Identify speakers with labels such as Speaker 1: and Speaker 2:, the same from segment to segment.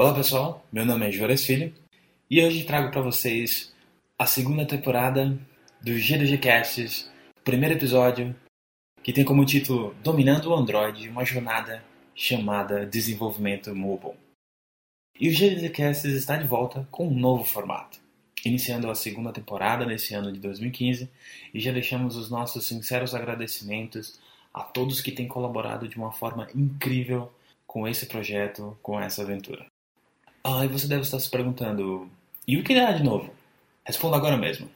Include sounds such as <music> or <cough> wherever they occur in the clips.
Speaker 1: Olá pessoal, meu nome é Juarez Filho e hoje trago para vocês a segunda temporada do GDG Casts, primeiro episódio que tem como título Dominando o Android, uma jornada chamada Desenvolvimento Mobile. E o GDG Casts está de volta com um novo formato, iniciando a segunda temporada nesse ano de 2015 e já deixamos os nossos sinceros agradecimentos a todos que têm colaborado de uma forma incrível com esse projeto, com essa aventura. Ah, e você deve estar se perguntando: e o que dá de novo? Responda agora mesmo.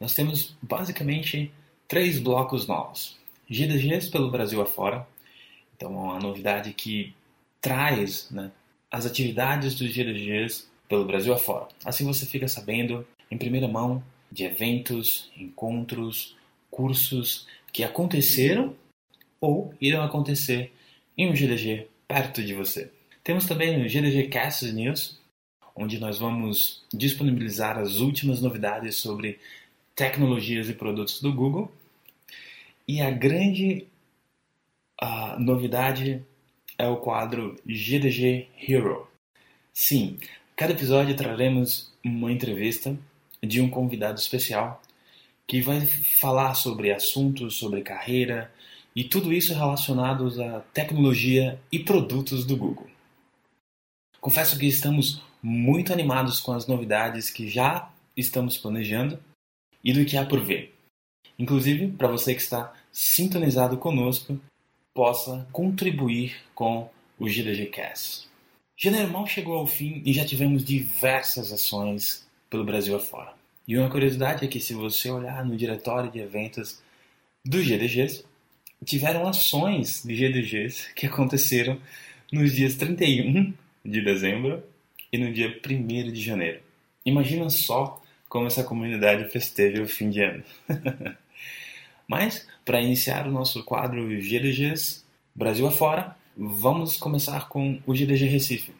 Speaker 1: Nós temos basicamente três blocos novos: GDGs pelo Brasil afora, então é uma novidade que traz né, as atividades dos GDGs pelo Brasil afora. Assim você fica sabendo em primeira mão de eventos, encontros, cursos que aconteceram ou irão acontecer em um GDG perto de você. Temos também o GDG Cast News, onde nós vamos disponibilizar as últimas novidades sobre tecnologias e produtos do Google. E a grande a novidade é o quadro GDG Hero. Sim, cada episódio traremos uma entrevista de um convidado especial que vai falar sobre assuntos sobre carreira e tudo isso relacionados à tecnologia e produtos do Google. Confesso que estamos muito animados com as novidades que já estamos planejando e do que há por ver. Inclusive, para você que está sintonizado conosco, possa contribuir com o GDG Cast. Janeiro mal chegou ao fim e já tivemos diversas ações pelo Brasil afora. E uma curiosidade é que se você olhar no diretório de eventos dos GDGs, tiveram ações de GDGs que aconteceram nos dias 31 de dezembro e no dia 1 de janeiro. Imagina só como essa comunidade festeja o fim de ano. <laughs> Mas, para iniciar o nosso quadro GDGs Brasil afora, vamos começar com o GDG Recife,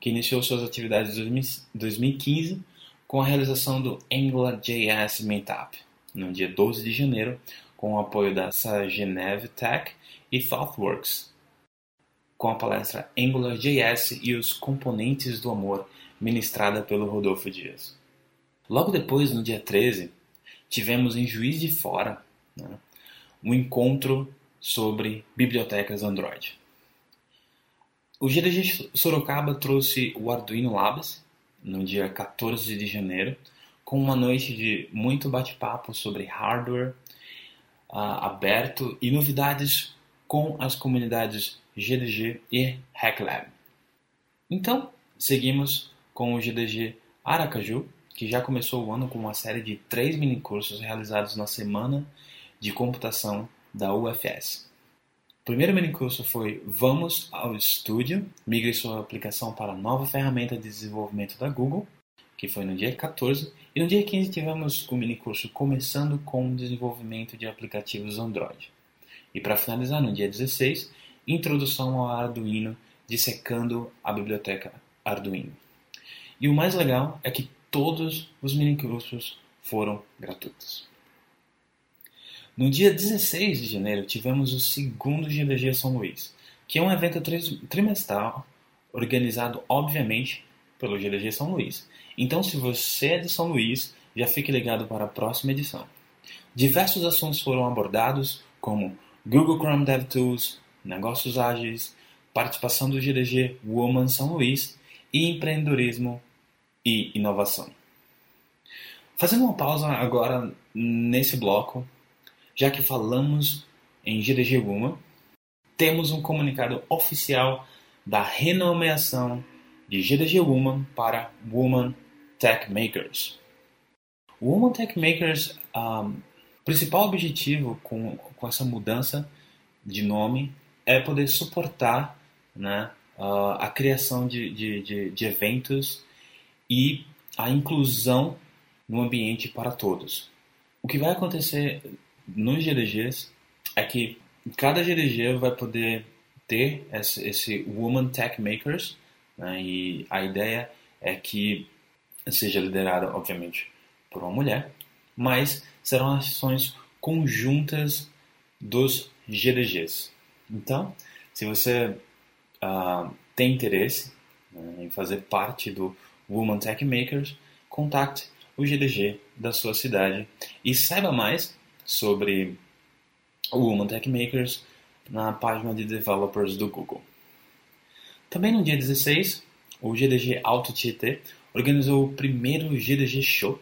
Speaker 1: que iniciou suas atividades em 2015 com a realização do AngularJS Meetup, no dia 12 de janeiro, com o apoio da Sagenev Tech e ThoughtWorks, com a palestra AngularJS e os componentes do amor, ministrada pelo Rodolfo Dias. Logo depois, no dia 13, tivemos em Juiz de Fora né, um encontro sobre bibliotecas Android. O GDG Sorocaba trouxe o Arduino Labs no dia 14 de janeiro, com uma noite de muito bate-papo sobre hardware uh, aberto e novidades com as comunidades GDG e HackLab. Então, seguimos com o GDG Aracaju, que já começou o ano com uma série de três minicursos realizados na Semana de Computação da UFS. O primeiro minicurso foi Vamos ao Estúdio, migre sua aplicação para a nova ferramenta de desenvolvimento da Google, que foi no dia 14, e no dia 15 tivemos o minicurso Começando com o Desenvolvimento de Aplicativos Android. E para finalizar, no dia 16, Introdução ao Arduino, dissecando a biblioteca Arduino. E o mais legal é que todos os minicursos foram gratuitos. No dia 16 de janeiro, tivemos o segundo GDG São Luís, que é um evento trimestral organizado, obviamente, pelo GDG São Luís. Então, se você é de São Luís, já fique ligado para a próxima edição. Diversos assuntos foram abordados, como Google Chrome DevTools, negócios ágeis, participação do GDG Woman São Luís e empreendedorismo e inovação. Fazendo uma pausa agora nesse bloco, já que falamos em GDG Woman, temos um comunicado oficial da renomeação de GDG Woman para Woman Tech Makers. O Woman Tech Makers, um, ah, principal objetivo com, com essa mudança de nome é poder suportar né, a criação de, de, de, de eventos e a inclusão no ambiente para todos. O que vai acontecer nos GDGs é que cada GDG vai poder ter esse, esse Woman Tech Makers né, e a ideia é que seja liderada, obviamente, por uma mulher, mas serão ações conjuntas dos GDGs. Então, se você uh, tem interesse né, em fazer parte do Woman Tech Makers, contacte o GDG da sua cidade e saiba mais sobre o Woman Tech Makers na página de developers do Google. Também no dia 16, o GDG Auto Tietê organizou o primeiro GDG Shop,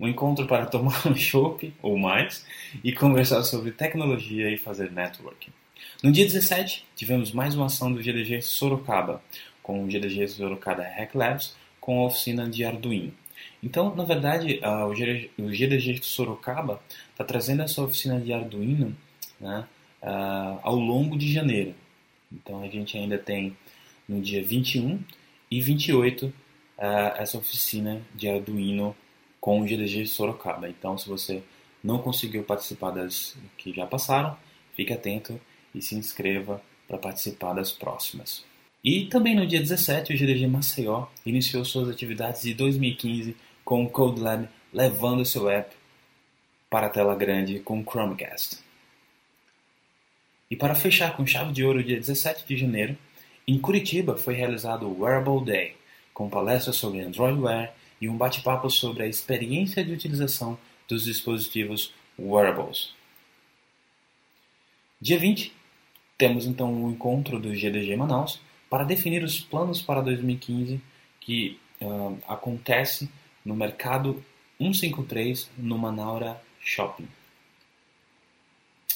Speaker 1: um encontro para <laughs> tomar um chopp ou mais e conversar sobre tecnologia e fazer networking. No dia 17, tivemos mais uma ação do GDG Sorocaba, com o GDG Sorocaba Hack Labs, com a oficina de Arduino. Então, na verdade, o GDG Sorocaba está trazendo essa oficina de Arduino né, ao longo de janeiro. Então, a gente ainda tem no dia 21 e 28 uh, ah, essa oficina de Arduino com o GDG Sorocaba. Então, se você não conseguiu participar das que já passaram, fique atento e se inscreva para participar das próximas. E também no dia 17, o GDG Maceió iniciou suas atividades de 2015 com o Code Lab levando seu app para a tela grande com o Chromecast. E para fechar com chave de ouro, dia 17 de janeiro, em Curitiba foi realizado o Wearable Day, com palestras sobre Android Wear e um bate-papo sobre a experiência de utilização dos dispositivos wearables. Dia 20, temos então o um encontro do GDG Manaus para definir os planos para 2015 que uh, acontece no mercado 153 no Manaura Shopping.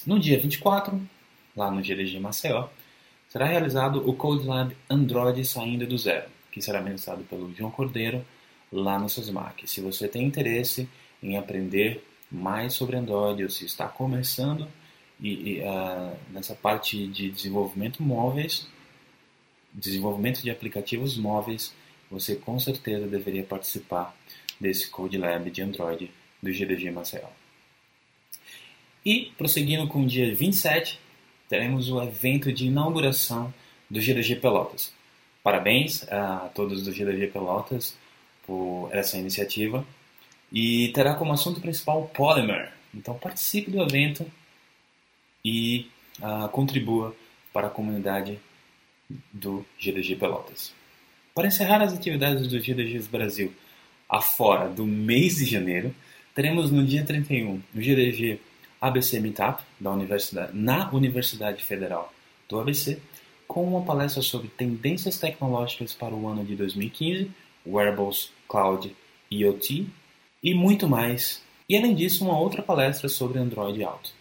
Speaker 1: No dia 24, lá no GDG Maceió, será realizado o Code Lab Android saindo do zero, que será ministrado pelo João Cordeiro lá no SESMAC. Se você tem interesse em aprender mais sobre Android ou se está começando e, e nessa parte de desenvolvimento móveis, desenvolvimento de aplicativos móveis, você com certeza deveria participar desse Code Lab de Android do GDG Maceió. E, prosseguindo com o dia 27, teremos o evento de inauguração do GDG Pelotas. Parabéns a todos do GDG Pelotas por essa iniciativa e terá como assunto principal Polymer. Então participe do evento e uh, contribua para a comunidade do GDG Pelotas. Para encerrar as atividades do GDG Brasil afora do mês de janeiro, teremos no dia 31 o GDG ABC Meetup da Universidade, na Universidade Federal do ABC, com uma palestra sobre tendências tecnológicas para o ano de 2015, wearables, cloud, IoT e muito mais. E além disso, uma outra palestra sobre Android Auto.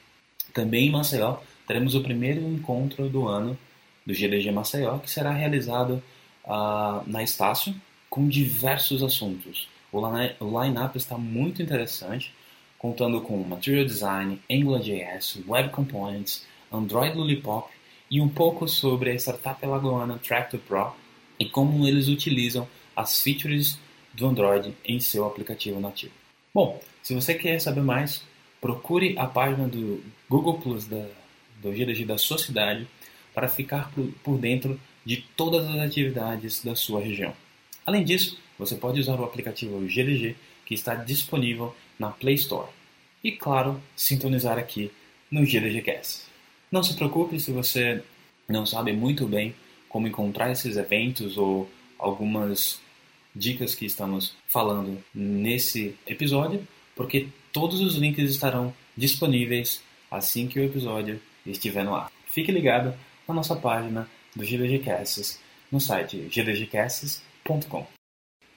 Speaker 1: Também em Maceió, teremos o primeiro encontro do ano do GDG Maceió, que será realizado uh, na Estácio, com diversos assuntos. O line-up está muito interessante, contando com Material Design, AngularJS, Web Components, Android Lollipop e um pouco sobre a startup alagoana Tractor Pro e como eles utilizam as features do Android em seu aplicativo nativo. Bom, se você quer saber mais, procure a página do Google Plus da, do GDG da sua cidade para ficar por, dentro de todas as atividades da sua região. Além disso, você pode usar o aplicativo GDG que está disponível na Play Store. E claro, sintonizar aqui no GDGcast. Não se preocupe se você não sabe muito bem como encontrar esses eventos ou algumas dicas que estamos falando nesse episódio, porque todos os links estarão disponíveis assim que o episódio estiver no ar. Fique ligado na nossa página do GDGcasts no site gdgcasts.com.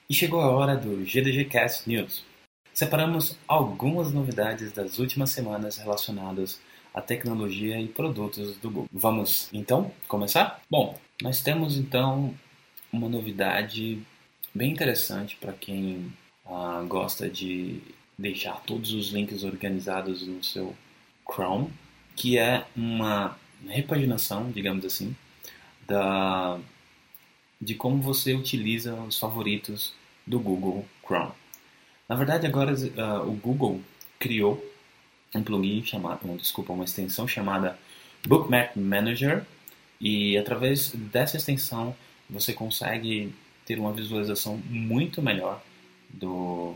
Speaker 1: E chegou a hora do GDGcast News. Separamos algumas novidades das últimas semanas relacionadas à tecnologia e produtos do Google. Vamos então começar? Bom, nós temos então uma novidade bem interessante para quem uh, gosta de deixar todos os links organizados no seu Chrome, que é uma repaginação, digamos assim, da de como você utiliza os favoritos do Google Chrome. Na verdade, agora uh, o Google criou um plugin chamado, um, desculpa, uma extensão chamada Bookmark Manager e através dessa extensão você consegue ter uma visualização muito melhor do,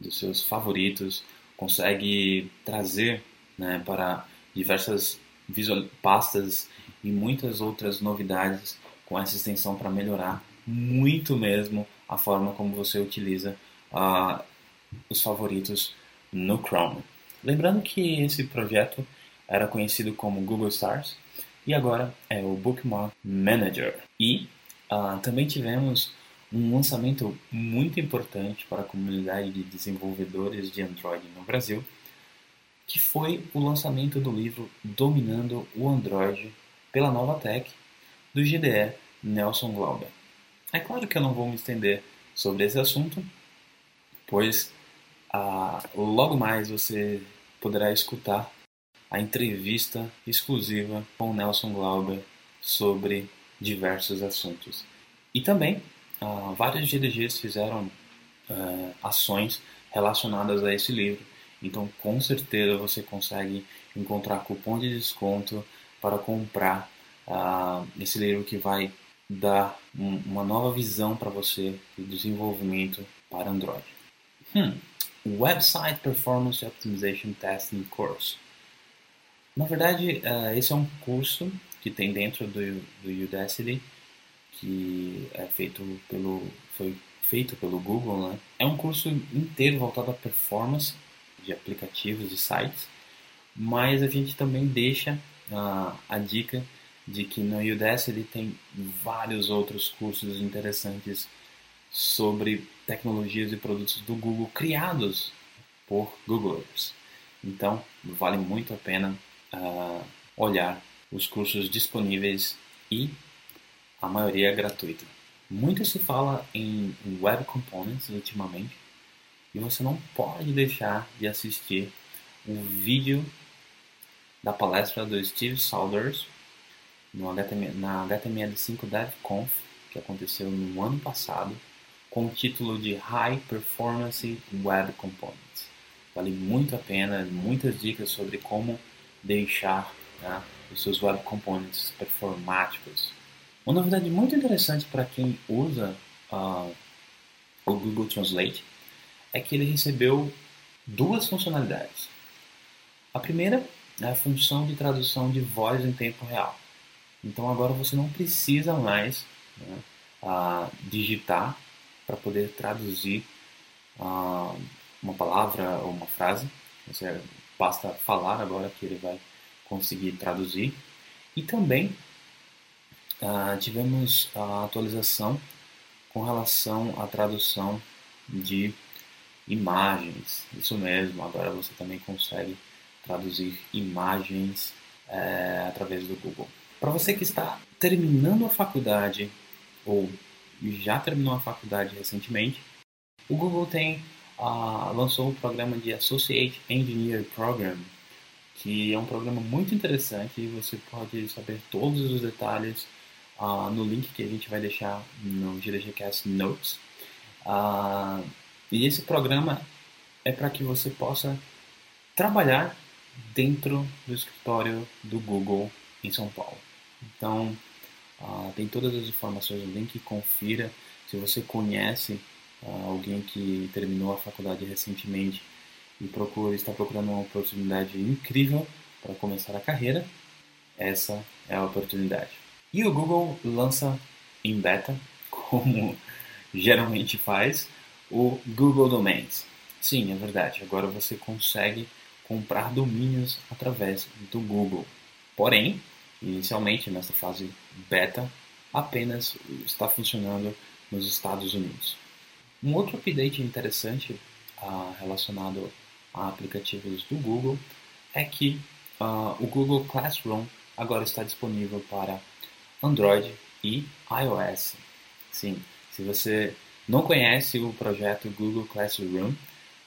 Speaker 1: dos seus favoritos, consegue trazer né, para diversas visual, pastas e muitas outras novidades com essa extensão para melhorar muito mesmo a forma como você utiliza uh, os favoritos no Chrome. Lembrando que esse projeto era conhecido como Google Stars e agora é o Bookmark Manager. E uh, também tivemos um lançamento muito importante para a comunidade de desenvolvedores de Android no Brasil, que foi o lançamento do livro Dominando o Android pela Nova Tech, do GDE Nelson Glauber. É claro que eu não vou me estender sobre esse assunto, pois ah, logo mais você poderá escutar a entrevista exclusiva com Nelson Glauber sobre diversos assuntos. E também uh, vários GDGs fizeram uh, ações relacionadas a esse livro. Então, com certeza você consegue encontrar cupom de desconto para comprar uh, esse livro que vai dar um, uma nova visão para você de desenvolvimento para Android. Hmm. Website Performance Optimization Testing Course. Na verdade, uh, esse é um curso que tem dentro do, do Udacity que é feito pelo foi feito pelo Google, né? É um curso inteiro voltado à performance de aplicativos e sites, mas a gente também deixa uh, a dica de que no Udacity tem vários outros cursos interessantes sobre tecnologias e produtos do Google criados por Googlers. Então, vale muito a pena uh, olhar os cursos disponíveis e a maioria é gratuita. Muito se fala em Web Components ultimamente e você não pode deixar de assistir o vídeo da palestra do Steve Saunders na HTML5 DevConf, que aconteceu no ano passado, com o título de High Performance Web Components. Vale muito a pena, muitas dicas sobre como deixar né, os seus web components performáticos uma novidade muito interessante para quem usa uh, o Google Translate é que ele recebeu duas funcionalidades. A primeira é a função de tradução de voz em tempo real. Então agora você não precisa mais né, uh, digitar para poder traduzir uh, uma palavra ou uma frase. Você basta falar agora que ele vai conseguir traduzir. E também uh, tivemos a atualização com relação à tradução de imagens. Isso mesmo, agora você também consegue traduzir imagens é, através do Google. Para você que está terminando a faculdade ou já terminou a faculdade recentemente, o Google tem uh, lançou o programa de Associate Engineer Program, que é um programa muito interessante e você pode saber todos os detalhes uh, no link que a gente vai deixar no GDGcast Notes. Uh, e esse programa é para que você possa trabalhar dentro do escritório do Google em São Paulo. Então, uh, tem todas as informações no link, confira. Se você conhece alguém que terminou a faculdade recentemente e procura, está procurando uma oportunidade incrível para começar a carreira, essa é a oportunidade. E o Google lança em beta, <laughs> como geralmente faz, o Google Domains. Sim, é verdade. Agora você consegue comprar domínios através do Google. Porém, inicialmente nessa fase beta, apenas está funcionando nos Estados Unidos. Um outro update interessante uh, relacionado a aplicativos do Google é que uh, o Google Classroom agora está disponível para Android e iOS. Sim, se você não conhece o projeto Google Classroom,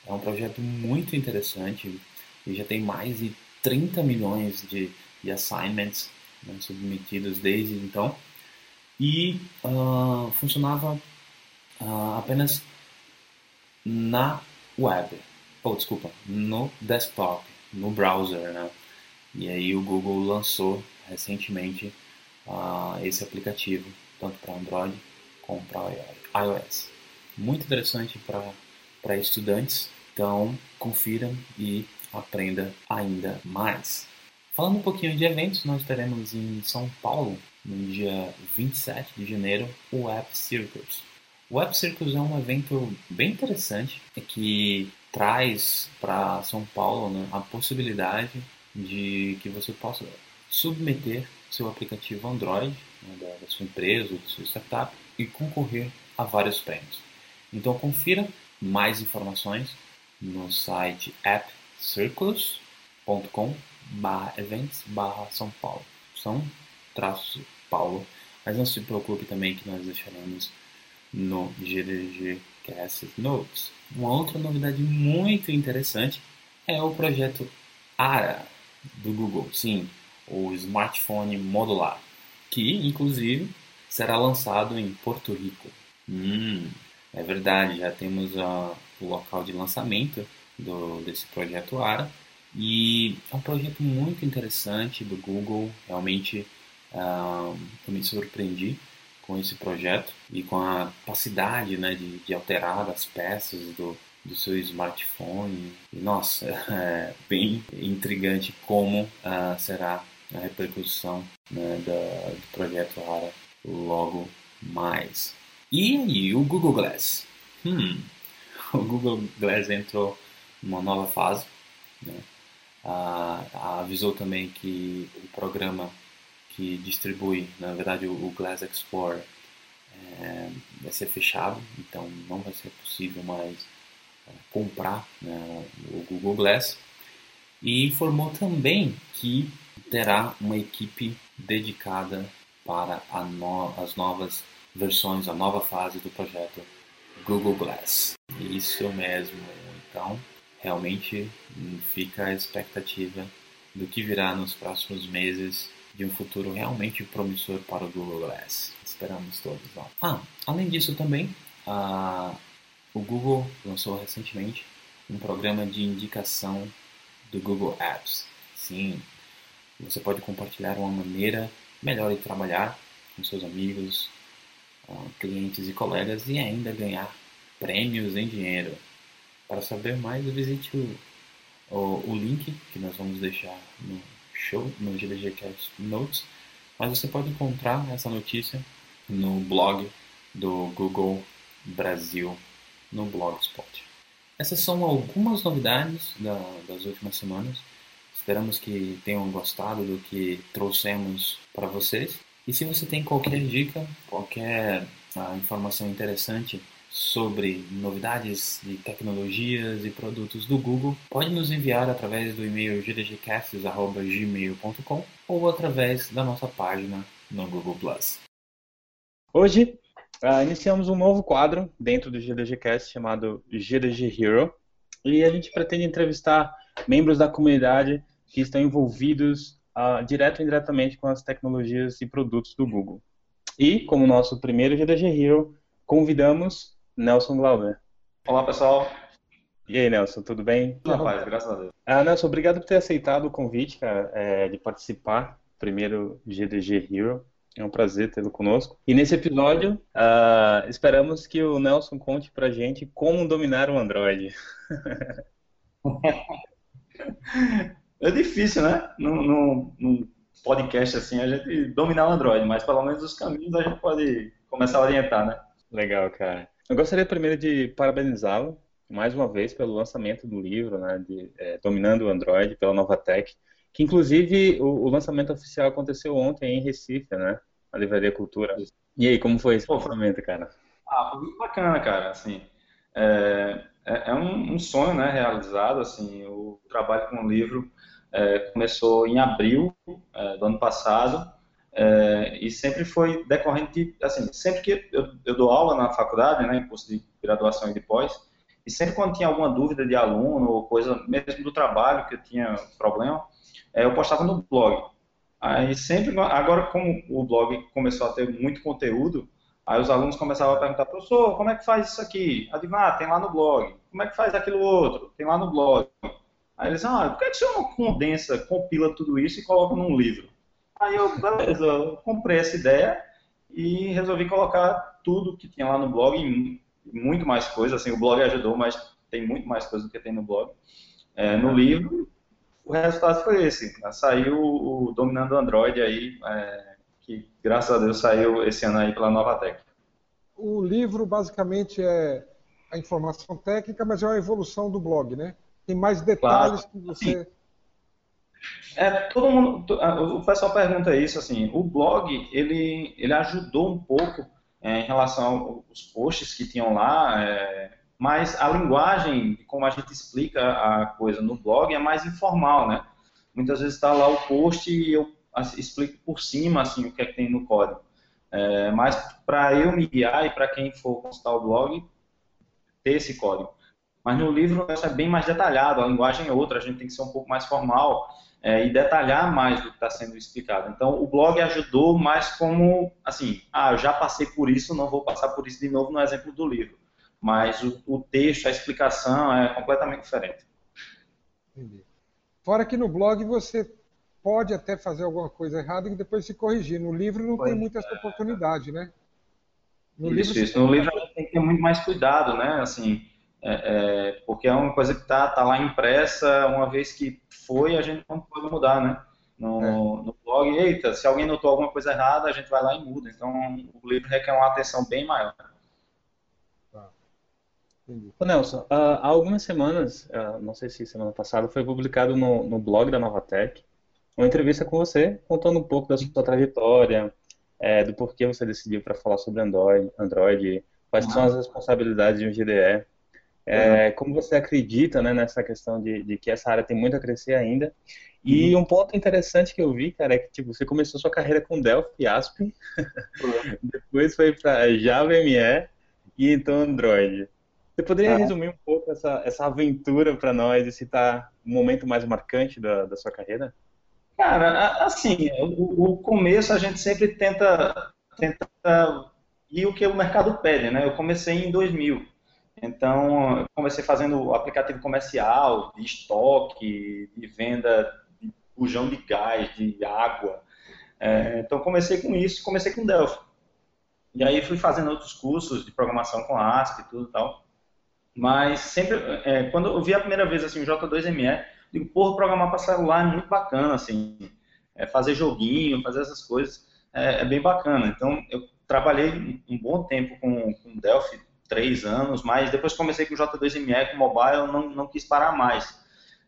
Speaker 1: é um projeto muito interessante e já tem mais de 30 milhões de, de assignments né, submetidos desde então. E uh, funcionava uh, apenas na web, ou oh, desculpa, no desktop, no browser, né? E aí o Google lançou recentemente uh, esse aplicativo, tanto para Android como para iOS. Muito interessante para estudantes, então confira e aprenda ainda mais. Falando um pouquinho de eventos, nós teremos em São Paulo no dia 27 de janeiro, o App Circus. O App Circus é um evento bem interessante que traz para São Paulo né, a possibilidade de que você possa submeter seu aplicativo Android né, da, da sua empresa, da sua startup e concorrer a vários prêmios. Então confira mais informações no site appcircus.com events São Paulo. São traços Paulo. Mas não se preocupe também que nós deixaremos no GDG Cast Notes. Uma outra novidade muito interessante é o projeto ARA do Google. Sim, o smartphone modular, que inclusive será lançado em Porto Rico. Hum, é verdade, já temos uh, o local de lançamento do, desse projeto ARA e é um projeto muito interessante do Google. Realmente uh, eu me surpreendi com esse projeto e com a capacidade né, de, de alterar as peças do, do seu smartphone. Nossa, <laughs> é bem intrigante como uh, será a repercussão né, do projeto ARA logo mais. E aí, o Google Glass? Hum, <laughs> o Google Glass entrou numa nova fase. Né? Ah, avisou também que o programa que distribui, na verdade, o, Glass Explorer é, vai ser fechado, então não vai ser possível mais é, comprar né, o Google Glass. E informou também que terá uma equipe dedicada para no, as novas versões, a nova fase do projeto Google Glass. Isso mesmo. Então, realmente fica a expectativa do que virá nos próximos meses de um futuro realmente promissor para o Google Glass. Esperamos todos. Ó. Ah, além disso também, a, o Google lançou recentemente um programa de indicação do Google Apps. Sim, você pode compartilhar uma maneira melhor de trabalhar com seus amigos, clientes e colegas e ainda ganhar prêmios em dinheiro. Para saber mais, visite o, o, o link que nós vamos deixar no show, no GDGcast Notes, mas você pode encontrar essa notícia no blog do Google Brasil, no Blogspot. Essas são algumas novidades da, das últimas semanas. Esperamos que tenham gostado do que trouxemos para vocês. E se você tem qualquer dica, qualquer uh, informação interessante sobre novidades de tecnologias e produtos do Google, pode nos enviar através do e-mail gdgcasts.gmail.com ou através da nossa página no Google+.
Speaker 2: Hoje, uh, iniciamos um novo quadro dentro do GDGcast chamado GDG Hero e a gente pretende entrevistar membros da comunidade que estão envolvidos uh, direto ou indiretamente com as tecnologias e produtos do Google. E, como nosso primeiro GDG Hero, convidamos Nelson Glauber.
Speaker 3: Olá, pessoal.
Speaker 2: E aí, Nelson, tudo bem?
Speaker 3: Tudo paz, graças a Deus.
Speaker 2: Ah, Nelson, obrigado por ter aceitado o convite, cara, é, de participar primeiro GDG Hero. É um prazer tê-lo conosco. E nesse episódio, uh, esperamos que o Nelson conte pra gente como dominar o Android. <laughs>
Speaker 3: é difícil, né? Num, num podcast assim, a gente dominar o Android, mas pelo menos os caminhos a gente pode começar a orientar, né?
Speaker 2: Legal, cara. Eu gostaria primeiro de parabenizá-lo mais uma vez pelo lançamento do livro, né, de é, Dominando o Android pela Nova Tech, que inclusive o, o, lançamento oficial aconteceu ontem em Recife, né, na Livraria Cultura. E aí, como foi esse lançamento, cara?
Speaker 3: Ah, foi muito bacana, cara, assim, é, é, é um, um, sonho, né, realizado, assim, o trabalho com o livro é, começou em abril é, do ano passado, é, e sempre foi decorrente de, assim, sempre que eu, eu, dou aula na faculdade, né, em curso de graduação e de pós, e sempre quando tinha alguma dúvida de aluno ou coisa, mesmo do trabalho que eu tinha problema, é, eu postava no blog. Aí sempre, agora como o blog começou a ter muito conteúdo, aí os alunos começavam a perguntar, professor, como é que faz isso aqui? Digo, ah, tem lá no blog. Como é que faz aquilo outro? Tem lá no blog. Aí eles, ah, por que, que o senhor não condensa, compila tudo isso e coloca num livro? Aí eu, beleza, eu comprei essa ideia e resolvi colocar tudo que tinha lá no blog e muito mais coisas. Assim, o blog ajudou, mas tem muito mais coisa do que tem no blog. É, no livro, o resultado foi esse. Saiu o Dominando Android aí, é, que graças a Deus saiu esse ano aí pela Novatec.
Speaker 4: O livro basicamente é a informação técnica, mas é uma evolução do blog, né? Tem mais detalhes claro. que você.
Speaker 3: É, todo mundo, o pessoal pergunta isso assim. O blog ele ele ajudou um pouco é, em relação aos posts que tinham lá, é, mas a linguagem, como a gente explica a coisa no blog, é mais informal, né? Muitas vezes está lá o post e eu assim, explico por cima assim o que é que tem no código. É, mas para eu me guiar e para quem for consultar o blog, ter esse código. Mas no livro isso é bem mais detalhado, a linguagem é outra, a gente tem que ser um pouco mais formal é, e detalhar mais do que está sendo explicado. Então, o blog ajudou mais como, assim, ah, eu já passei por isso, não vou passar por isso de novo no exemplo do livro. Mas o, o texto, a explicação é completamente diferente.
Speaker 4: Entendi. Fora que no blog você pode até fazer alguma coisa errada e depois se corrigir. No livro não pois tem muita essa oportunidade, né?
Speaker 3: No isso, livro, isso. No livro a gente tem que ter muito mais cuidado, né? Assim, é, é, porque é uma coisa que está tá lá impressa, uma vez que foi, a gente não pode mudar, né? No, é. no blog, eita, se alguém notou alguma coisa errada, a gente vai lá e muda. Então, o livro requer uma atenção bem maior.
Speaker 1: Tá. Ô Nelson, uh, há algumas semanas, uh, não sei se semana passada, foi publicado no, no blog da Novatec uma entrevista com você, contando um pouco da sua trajetória, é, do porquê você decidiu para falar sobre Android, Android quais são as responsabilidades de um GDE, é, como você acredita né, nessa questão de, de, que essa área tem muito a crescer ainda. E uhum. um ponto interessante que eu vi, cara, é que tipo, você começou sua carreira com Delphi e Aspen, <laughs> uhum. depois foi para Java ME e então Android. Você poderia resumir um pouco essa, essa aventura para nós e citar um momento mais marcante da, da sua carreira?
Speaker 3: Cara, assim, o, o, começo a gente sempre tenta, tenta ir o que o mercado pede, né? Eu comecei em 2000, então comecei fazendo aplicativo comercial, de estoque, de venda de bujão de gás, de água. É, então comecei com isso, comecei com Delphi. E aí fui fazendo outros cursos de programação com ASP e tudo e tal. Mas sempre, é, quando eu vi a primeira vez assim, o J2ME, Digo, porra, programar para celular é muito bacana, assim, é fazer joguinho, fazer essas coisas, é, é, bem bacana. Então, eu trabalhei um bom tempo com, com Delphi, três anos, mas depois comecei com o J2ME, com mobile, não, não quis parar mais.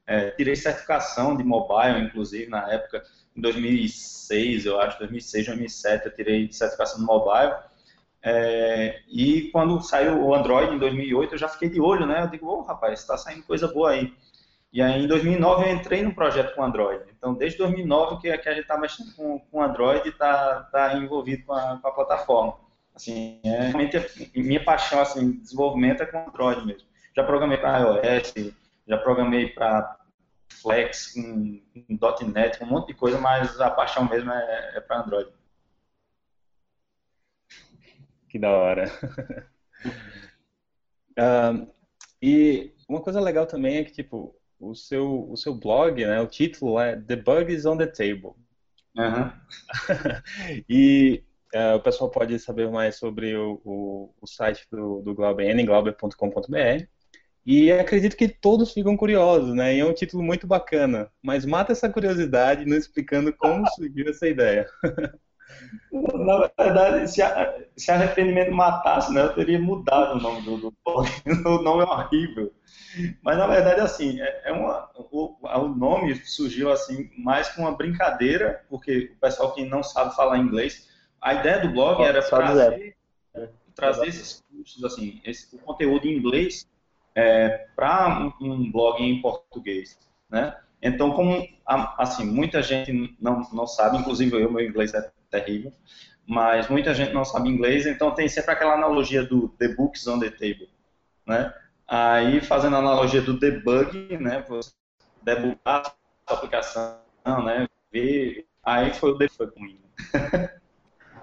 Speaker 3: É, tirei certificação de mobile, inclusive, na época, em 2006, eu acho, 2006, 2007, eu tirei certificação de mobile. É, e quando saiu o Android em 2008, eu já fiquei de olho, né? Eu digo, ô oh, rapaz, está saindo coisa boa aí. E aí, em 2009, eu entrei no projeto com Android. Então, desde 2009 que, que a gente está mexendo com, com Android e está tá envolvido com a, com a, plataforma. Assim, é, realmente, minha paixão, assim, desenvolvimento é com Android mesmo. Já programei para iOS, já programei para Flex, com, com .NET, com um monte de coisa, mas a paixão mesmo é, é para Android.
Speaker 1: Que da hora. <laughs> uh, e uma coisa legal também é que, tipo, o seu, o seu blog, né, o título é The Bug is on the Table.
Speaker 3: Uhum. <laughs>
Speaker 1: e uh, o pessoal pode saber mais sobre o, o, o site do, do Glauber, nglauber.com.br. E acredito que todos ficam curiosos, né? E é um título muito bacana. Mas mata essa curiosidade não explicando como <laughs> surgiu essa ideia.
Speaker 3: Na verdade, se, a, se arrependimento matasse, né, eu teria mudado o nome do, do blog. <laughs> O nome é horrível. Mas na verdade, assim, é, é uma, o, o, nome surgiu assim mais com uma brincadeira, porque o pessoal que não sabe falar inglês, a ideia do blog era trazer, trazer esses cursos, assim, esse, o conteúdo em inglês é, para um, um, blog em português, né? Então, como assim, muita gente não, não sabe, inclusive eu, meu inglês é terrível, mas muita gente não sabe inglês, então tem sempre aquela analogia do the books on the table, né? Aí, fazendo a analogia do debug, né, você debugar a sua aplicação, né, ver, aí foi o debug comigo. <laughs>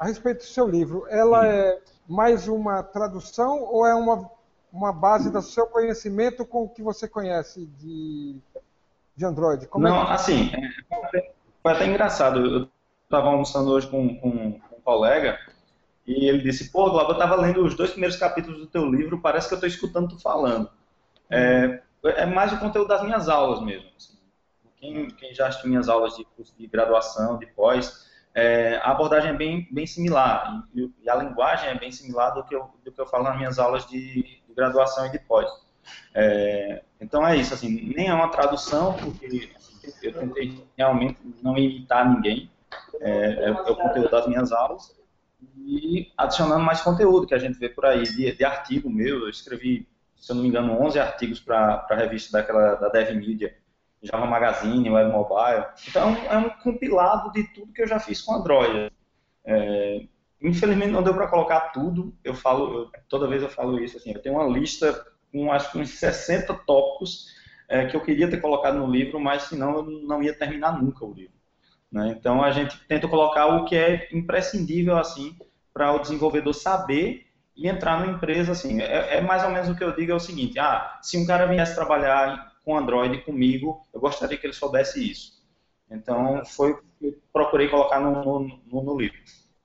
Speaker 4: a respeito do seu livro, ela é mais uma tradução ou é uma, uma base do seu conhecimento com o que você conhece de, de Android?
Speaker 3: Como é Não, é que... assim, é, foi até engraçado. Eu estava almoçando hoje com, com, com um colega e ele disse, pô, Glauber, eu estava lendo os dois primeiros capítulos do teu livro, parece que eu estou escutando tu falando. É, é, mais o conteúdo das minhas aulas mesmo. Assim. Quem, quem, já assistiu minhas aulas de curso de graduação, de pós, é, a abordagem é bem, bem similar e, e, a linguagem é bem similar do que eu, do que eu falo nas minhas aulas de, de graduação e de pós. É, então é isso, assim, nem é uma tradução, porque eu tentei realmente não imitar ninguém, é, é, é o conteúdo das minhas aulas, e adicionando mais conteúdo que a gente vê por aí, de, de artigo meu, eu escrevi, se eu não me engano, 11 artigos para a revista daquela, da Dev Media, Java Magazine, Web Mobile. Então, é um compilado de tudo que eu já fiz com Android. É, infelizmente, não deu para colocar tudo. Eu falo, eu, toda vez eu falo isso. Assim, eu tenho uma lista com acho que uns 60 tópicos é, que eu queria ter colocado no livro, mas senão eu não ia terminar nunca o livro. Né? Então, a gente tenta colocar o que é imprescindível assim para o desenvolvedor saber e entrar numa empresa assim. É, é, mais ou menos o que eu digo é o seguinte: ah, se um cara viesse trabalhar com Android comigo, eu gostaria que ele soubesse isso. Então, foi que procurei colocar no, no, no, livro.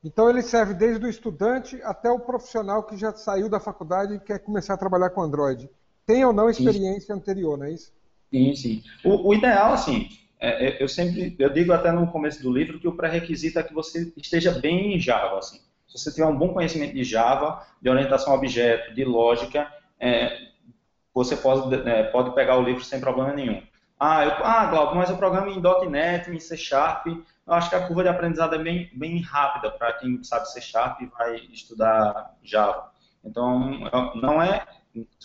Speaker 4: Então, ele serve desde o estudante até o profissional que já saiu da faculdade e quer começar a trabalhar com Android. Tem ou não experiência sim. anterior, não é isso?
Speaker 3: Sim, sim. O, o ideal, assim, é, é, eu sempre, eu digo até no começo do livro que o pré-requisito é que você esteja bem em Java, assim. Se você tiver um bom conhecimento de Java, de orientação a objeto, de lógica, é, você pode, é, pode pegar o livro sem problema nenhum. Ah, eu, ah, Glauco, mas eu programa em .NET, em C Sharp. Eu acho que a curva de aprendizado é bem, bem rápida para quem sabe C Sharp e vai estudar Java. Então, não é.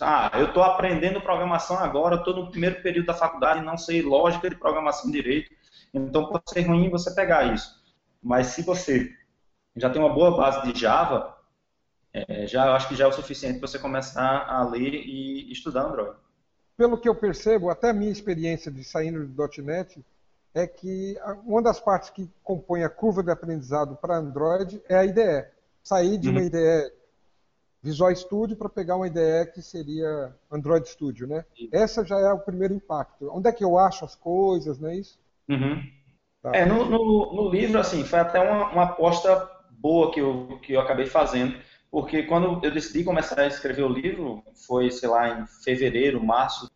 Speaker 3: Ah, eu estou aprendendo programação agora, estou no primeiro período da faculdade não sei lógica de programação direito. Então, pode ser ruim você pegar isso. Mas se você já tem uma boa base de Java, é, já acho que já é o suficiente para você começar a ler e estudar Android.
Speaker 4: Pelo que eu percebo, até a minha experiência de saindo do .NET, é que uma das partes que compõe a curva de aprendizado para Android é a IDE. Sair de uma uhum. IDE Visual Studio para pegar uma IDE que seria Android Studio, né? Essa já é o primeiro impacto. Onde é que eu acho as coisas, não é isso?
Speaker 3: Uhum. Tá. É, no, no, no, livro, assim, foi até uma, uma aposta boa que eu, que eu acabei fazendo, porque quando eu decidi começar a escrever o livro, foi, sei lá, em fevereiro, março,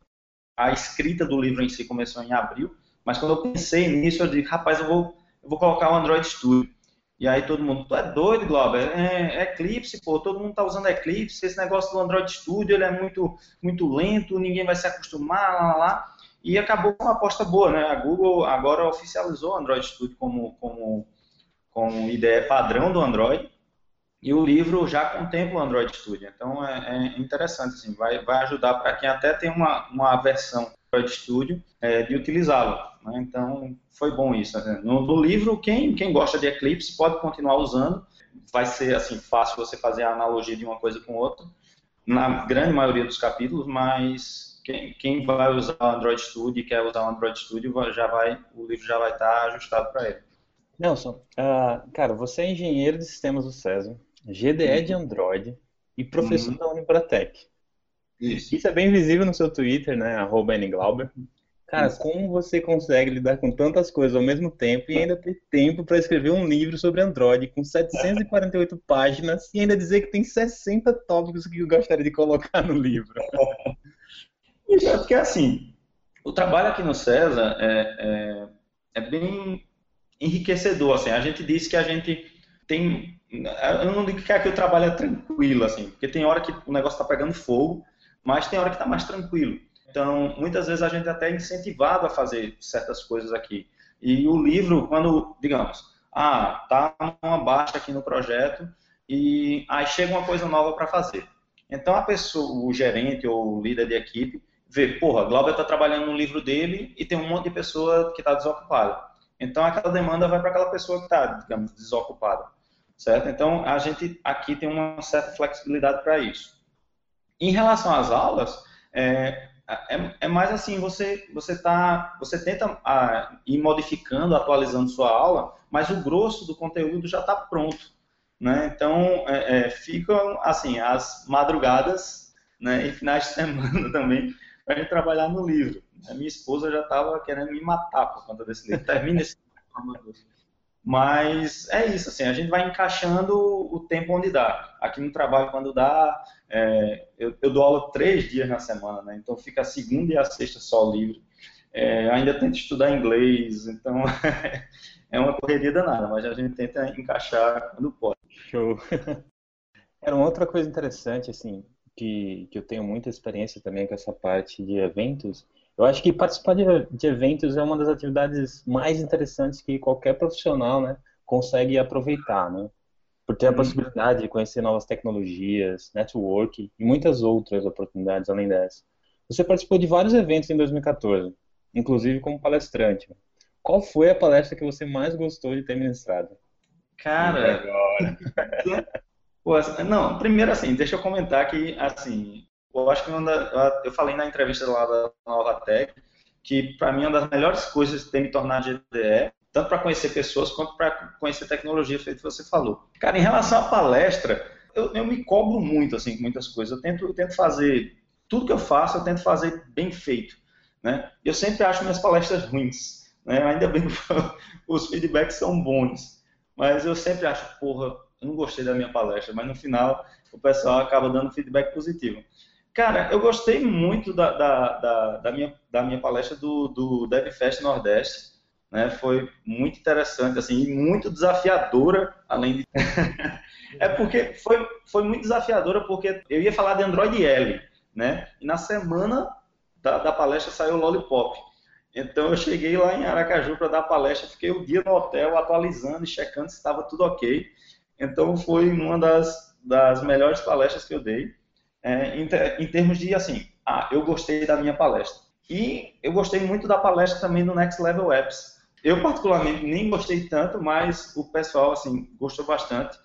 Speaker 3: a escrita do livro em si começou em abril, mas quando eu pensei nisso, eu disse, rapaz, eu vou, eu vou colocar o Android Studio. E aí todo mundo, tu é doido, Glauber, é, é Eclipse, pô, todo mundo tá usando Eclipse, esse negócio do Android Studio, ele é muito, muito lento, ninguém vai se acostumar, lá, lá, lá. E acabou com uma aposta boa, né? A Google agora oficializou o Android Studio como, como, como ideia padrão do Android, e o livro já contempla o Android Studio, então é, é interessante, assim, vai, vai ajudar para quem até tem uma, uma versão Android Studio é, de utilizá-lo. Né? Então foi bom isso. Né? No, no, livro, quem, quem gosta de Eclipse pode continuar usando, vai ser assim fácil você fazer a analogia de uma coisa com outra, na grande maioria dos capítulos, mas quem, quem vai usar o Android Studio e quer usar o Android Studio já vai, o livro já vai estar ajustado para ele.
Speaker 2: Nelson, uh, cara, você é engenheiro de sistemas do César, GDE de Android e professor uhum. da Unibratec. Isso. Isso é bem visível no seu Twitter, né? Arroba Glauber. Cara, Isso. como você consegue lidar com tantas coisas ao mesmo tempo e ainda ter tempo para escrever um livro sobre Android com 748 <laughs> páginas e ainda dizer que tem 60 tópicos que eu gostaria de colocar no livro? <laughs>
Speaker 3: Isso é porque, assim, o trabalho aqui no César é, é, é bem enriquecedor. Assim. A gente diz que a gente tem eu não digo que aqui o trabalho é tranquilo, assim, porque tem hora que o negócio está pegando fogo, mas tem hora que está mais tranquilo. Então, muitas vezes a gente é até é incentivado a fazer certas coisas aqui. E o livro, quando, digamos, ah, tá uma baixa aqui no projeto e aí chega uma coisa nova para fazer. Então a pessoa, o gerente ou o líder de equipe, vê, porra, Glauber está trabalhando no livro dele e tem um monte de pessoa que está desocupada. Então aquela demanda vai para aquela pessoa que está, digamos, desocupada certo? Então, a gente aqui tem uma certa flexibilidade para isso. Em relação às aulas, é, é, é, mais assim, você você tá, você tenta a, ir modificando, atualizando sua aula, mas o grosso do conteúdo já está pronto, né? Então, é, é, ficam assim as madrugadas, né, e finais de <laughs> semana também para gente trabalhar no livro. A minha esposa já estava querendo me matar por conta desse livro. Termina esse <laughs> mas é isso, assim, a gente vai encaixando o tempo onde dá. Aqui no trabalho, quando dá, é, eu, eu, dou aula três dias na semana, né? Então fica a segunda e a sexta só livre. É, ainda tento estudar inglês, então <laughs> é uma correria danada, mas a gente tenta encaixar quando pode.
Speaker 2: Show. <laughs> Era uma outra coisa interessante, assim, que, que eu tenho muita experiência também com essa parte de eventos. Eu acho que participar de, de eventos é uma das atividades mais interessantes que qualquer profissional, né, consegue aproveitar, né? Por ter a uhum. possibilidade de conhecer novas tecnologias, network e muitas outras oportunidades além dessa. Você participou de vários eventos em 2014, inclusive como palestrante. Qual foi a palestra que você mais gostou de ter ministrado?
Speaker 3: Cara, <laughs> não, primeiro assim, deixa eu comentar que assim, eu acho que eu falei na entrevista lá da Nova Tech que para mim uma das melhores coisas de ter me tornado GDE, tanto para conhecer pessoas quanto para conhecer tecnologia, feito que você falou. Cara, em relação à palestra, eu, eu me cobro muito assim com muitas coisas. Eu tento, eu tento fazer tudo que eu faço, eu tento fazer bem feito, né? Eu sempre acho minhas palestras ruins. Né? Ainda bem que <laughs> os feedbacks são bons. Mas eu sempre acho, porra, eu não gostei da minha palestra, mas no final o pessoal acaba dando feedback positivo. Cara, eu gostei muito da, da, da, da minha, da minha palestra do, do DevFest Nordeste. Né? Foi muito interessante, assim, e muito desafiadora, além de... <laughs> é porque foi, foi muito desafiadora, porque eu ia falar de Android L, né? E na semana da, da palestra saiu o Lollipop. Então eu cheguei lá em Aracaju para dar palestra, fiquei o dia no hotel atualizando e checando se estava tudo ok. Então foi uma das, das melhores palestras que eu dei, é, em, em, termos de assim, ah, eu gostei da minha palestra. E eu gostei muito da palestra também do Next Level Apps. Eu particularmente nem gostei tanto, mas o pessoal assim gostou bastante,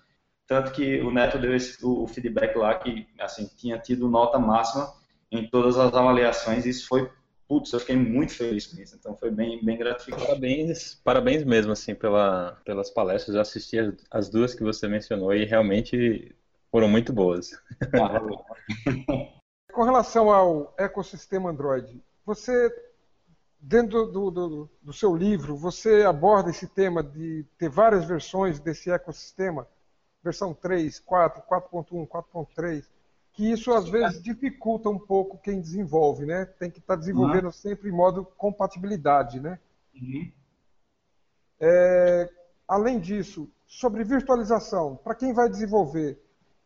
Speaker 3: tanto que o Neto deu esse, o feedback lá que assim tinha tido nota máxima em todas as avaliações. Isso foi putz, eu fiquei muito feliz com isso. Então foi bem, bem gratificante.
Speaker 2: Parabéns, parabéns mesmo, assim, pela, pelas palestras. Eu assisti as, as duas que você mencionou e realmente foram muito boas. <laughs>
Speaker 4: com relação ao ecossistema Android, você, dentro do, do, do seu livro, você aborda esse tema de ter várias versões desse ecossistema? Versão 3, 4, 4.1, 4.3 que isso às vezes dificulta um pouco quem desenvolve, né? Tem que estar tá desenvolvendo uhum. sempre em modo compatibilidade, né? Uhum. É, além disso, sobre virtualização, para quem vai desenvolver,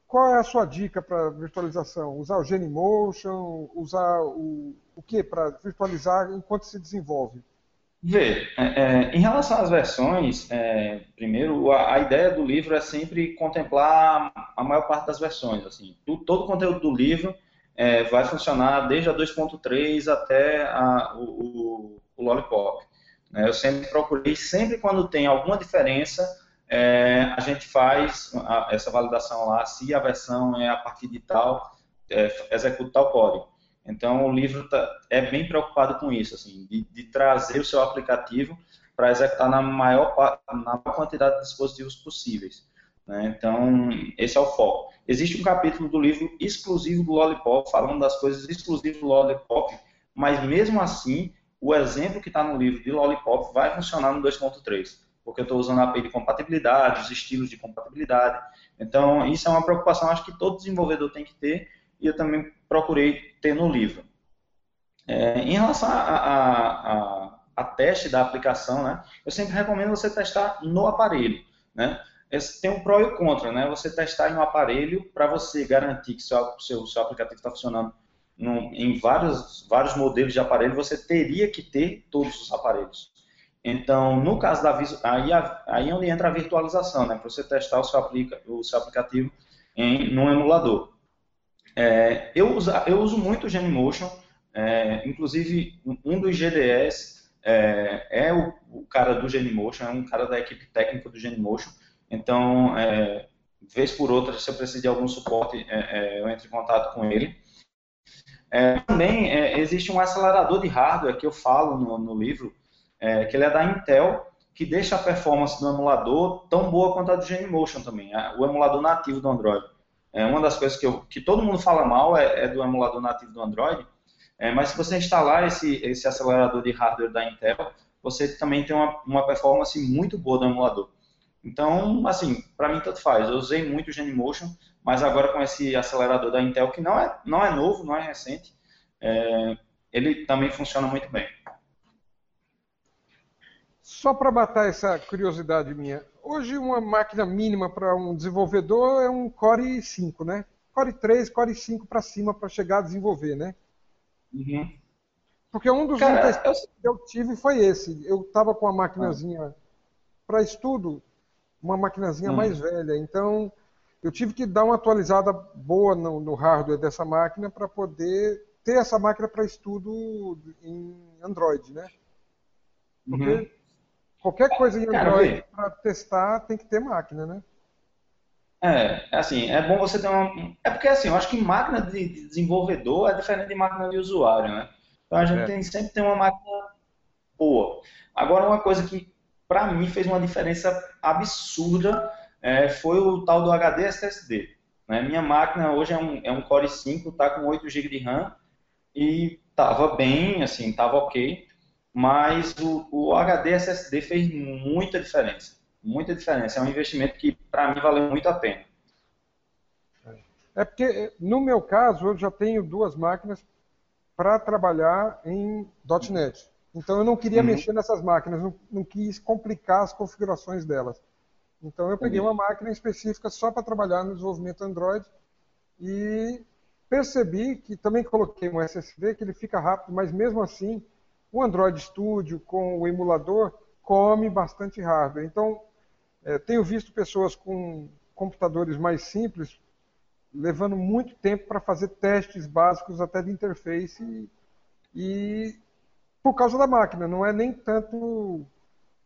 Speaker 4: qual é a sua dica para virtualização? Usar o Genymotion, usar o, o que para virtualizar enquanto se desenvolve?
Speaker 3: Vê, é, é, em relação às versões, é, primeiro, a, a, ideia do livro é sempre contemplar a maior parte das versões. Assim, tu, todo o conteúdo do livro é, vai funcionar desde a 2.3 até a, o, o, o, Lollipop. Né? Eu sempre procurei, sempre quando tem alguma diferença, é, a gente faz a, essa validação lá, se a versão é a partir de tal, é, executa tal código. Então, o livro tá, é bem preocupado com isso, assim, de, de trazer o seu aplicativo para executar na maior, na maior quantidade de dispositivos possíveis. Né? Então, esse é o foco. Existe um capítulo do livro exclusivo do Lollipop, falando das coisas exclusivas do Lollipop, mas mesmo assim, o exemplo que está no livro de Lollipop vai funcionar no 2.3, porque eu estou usando a API de compatibilidade, os estilos de compatibilidade. Então, isso é uma preocupação, acho que todo desenvolvedor tem que ter, e eu também procurei ter no livro. É, em relação a, a, a, a, teste da aplicação, né, eu sempre recomendo você testar no aparelho. Né? Esse tem um pró e o um contra, né? Você testar em um aparelho para você garantir que seu, seu, seu aplicativo está funcionando no, em vários, vários modelos de aparelho, você teria que ter todos os aparelhos. Então, no caso da aí, aí é onde entra a virtualização, né? Para você testar o seu, aplica, o seu aplicativo em num emulador. É, eu, uso, eu uso muito o Genymotion, é, inclusive um dos GDS é, é o, o, cara do Genymotion, é um cara da equipe técnica do Genymotion, então, é, vez por outra, se eu precisar de algum suporte, é, é, eu entro em contato com ele. Também existe um acelerador de hardware que eu falo no, no livro, que ele é da Intel, que deixa a performance do emulador tão boa quanto a do Genymotion também, o emulador nativo do Android. É uma das coisas que, eu, que todo mundo fala mal é, é do emulador nativo do Android, é, mas se você instalar esse, esse acelerador de hardware da Intel, você também tem uma, uma performance muito boa do emulador. Então, assim, para mim tanto faz. Eu usei muito o Genymotion, mas agora com esse acelerador da Intel, que não é, não é novo, não é recente, é, ele também funciona muito bem.
Speaker 4: Só para matar essa curiosidade minha, hoje uma máquina mínima para um desenvolvedor é um Core 5, né? Core 3, Core 5 para cima para chegar a desenvolver, né?
Speaker 3: Uhum.
Speaker 4: Porque um dos
Speaker 3: Cara,
Speaker 4: eu... que eu tive foi esse. Eu estava com uma maquinazinha para estudo, uma maquinazinha
Speaker 3: Hum.
Speaker 4: mais velha. Então, eu tive que dar uma atualizada boa no, no hardware dessa máquina para poder ter essa máquina para estudo em Android, né? Porque
Speaker 3: Uhum.
Speaker 4: Qualquer coisa em Android para testar tem que ter máquina, né?
Speaker 3: É, assim, é bom você ter uma. É porque assim, eu acho que máquina de de desenvolvedor é diferente de máquina de usuário, né? Então a gente
Speaker 4: É.
Speaker 3: tem, sempre tem uma máquina boa. Agora, uma coisa que para mim fez uma diferença absurda é, foi o tal do HD SSD. Né? Minha máquina hoje é um, é um Core 5, tá com 8 GB de RAM e tava bem, assim, tava ok, mas o, o HD SSD fez muita diferença. Muita diferença. É um investimento que para mim valeu muito a pena.
Speaker 4: É porque, no meu caso, eu já tenho duas máquinas para trabalhar em .NET. Então, eu não queria
Speaker 3: Uhum.
Speaker 4: mexer nessas máquinas, não, não quis complicar as configurações delas. Então, eu peguei
Speaker 3: Entendi.
Speaker 4: uma máquina específica só para trabalhar no desenvolvimento Android e percebi que também coloquei um SSD que ele fica rápido, mas mesmo assim, o Android Studio com o emulador come bastante hardware. Então, eh, tenho visto pessoas com computadores mais simples levando muito tempo para fazer testes básicos até de interface e, e por causa da máquina, não é nem tanto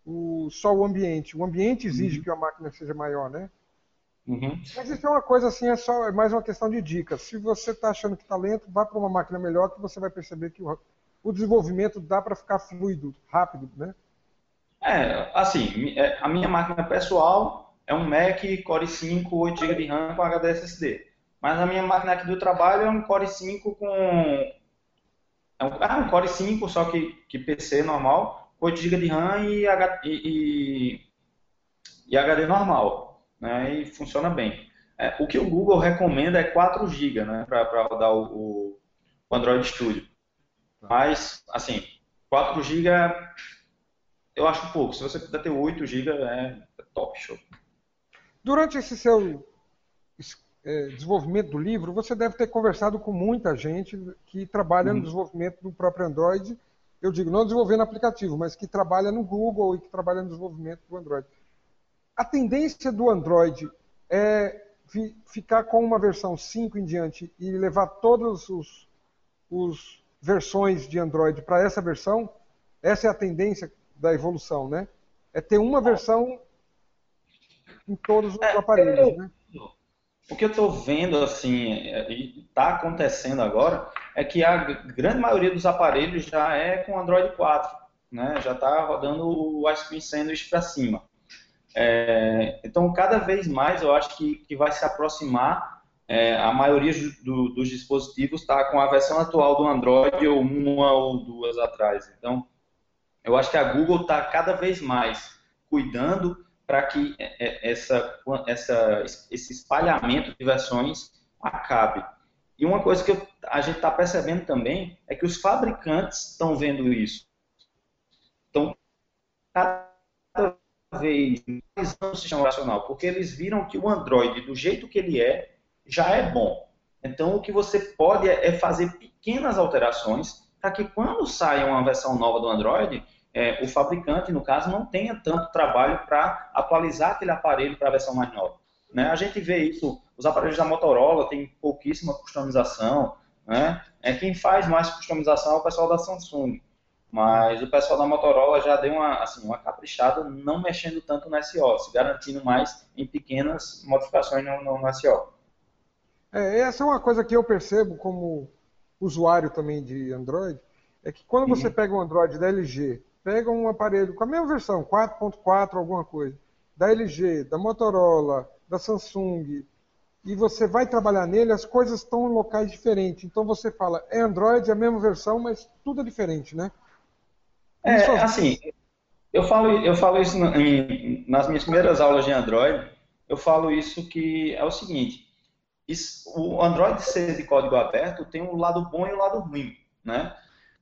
Speaker 4: o, só o ambiente. O ambiente exige que a máquina seja maior, né?
Speaker 3: Uhum.
Speaker 4: Mas isso é uma coisa assim, é só é mais uma questão de dicas. Se você está achando que está lento, vá para uma máquina melhor que você vai perceber que o, o desenvolvimento dá para ficar fluido, rápido, né?
Speaker 3: É, assim, é, a minha máquina pessoal é um Mac Core 5, 8 GB de RAM com HD SSD. Mas a minha máquina aqui do trabalho é um Core 5 com. É um, ah, um Core 5, só que, que PC normal, 8 GB de RAM e, e, e- e HD normal. Né, e funciona bem. É, o que o Google recomenda é 4 GB né, para rodar o- o Android Studio. Mas, assim, 4 GB eu acho pouco. Se você puder ter 8 GB, é top, show.
Speaker 4: Durante esse seu eh, desenvolvimento do livro, você deve ter conversado com muita gente que trabalha no
Speaker 3: Uhum.
Speaker 4: desenvolvimento do próprio Android. Eu digo, não desenvolvendo aplicativo, mas que trabalha no Google e que trabalha no desenvolvimento do Android. A tendência do Android é fi- ficar com uma versão 5 em diante e levar todas os, os versões de Android para essa versão? Essa é a tendência da evolução, né? É ter uma versão em todos os
Speaker 3: É,
Speaker 4: aparelhos,
Speaker 3: eu-
Speaker 4: né?
Speaker 3: O que eu estou vendo, assim, é, e está acontecendo agora, é que a grande maioria dos aparelhos já é com Android 4, né? Já está rodando o Ice Cream Sandwich para cima. É, então, cada vez mais, eu acho que, que vai se aproximar. É, a maioria do- dos dispositivos está com a versão atual do Android ou uma ou duas atrás. Então, eu acho que a Google está cada vez mais cuidando para que é, é, essa, essa, esse espalhamento de versões acabe. E uma coisa que a gente está percebendo também é que os fabricantes estão vendo isso. Estão cada vez mais no sistema operacional, porque eles viram que o Android, do jeito que ele é, já é bom. Então, o que você pode é é fazer pequenas alterações para que quando saia uma versão nova do Android, é, o fabricante, no caso, não tenha tanto trabalho para atualizar aquele aparelho para a versão mais nova. Né? A gente vê isso, os aparelhos da Motorola têm pouquíssima customização, né? É, quem faz mais customização é o pessoal da Samsung, mas o pessoal da Motorola já deu uma, assim, uma caprichada, não mexendo tanto no SO, se garantindo mais em pequenas modificações no, no, no.
Speaker 4: É, essa é uma coisa que eu percebo como usuário também de Android, é que quando você
Speaker 3: Uhum.
Speaker 4: pega um Android da LG, pega um aparelho com a mesma versão, 4.4 alguma coisa, da LG, da Motorola, da Samsung, e você vai trabalhar nele, as coisas estão em locais diferentes. Então você fala, é Android, é a mesma versão, mas tudo é diferente, né?
Speaker 3: É,
Speaker 4: Isso-
Speaker 3: assim, eu falo, eu falo isso em- nas minhas primeiras aulas de Android, eu falo isso que é o seguinte, isso- o Android ser de código aberto tem um lado bom e um lado ruim, né?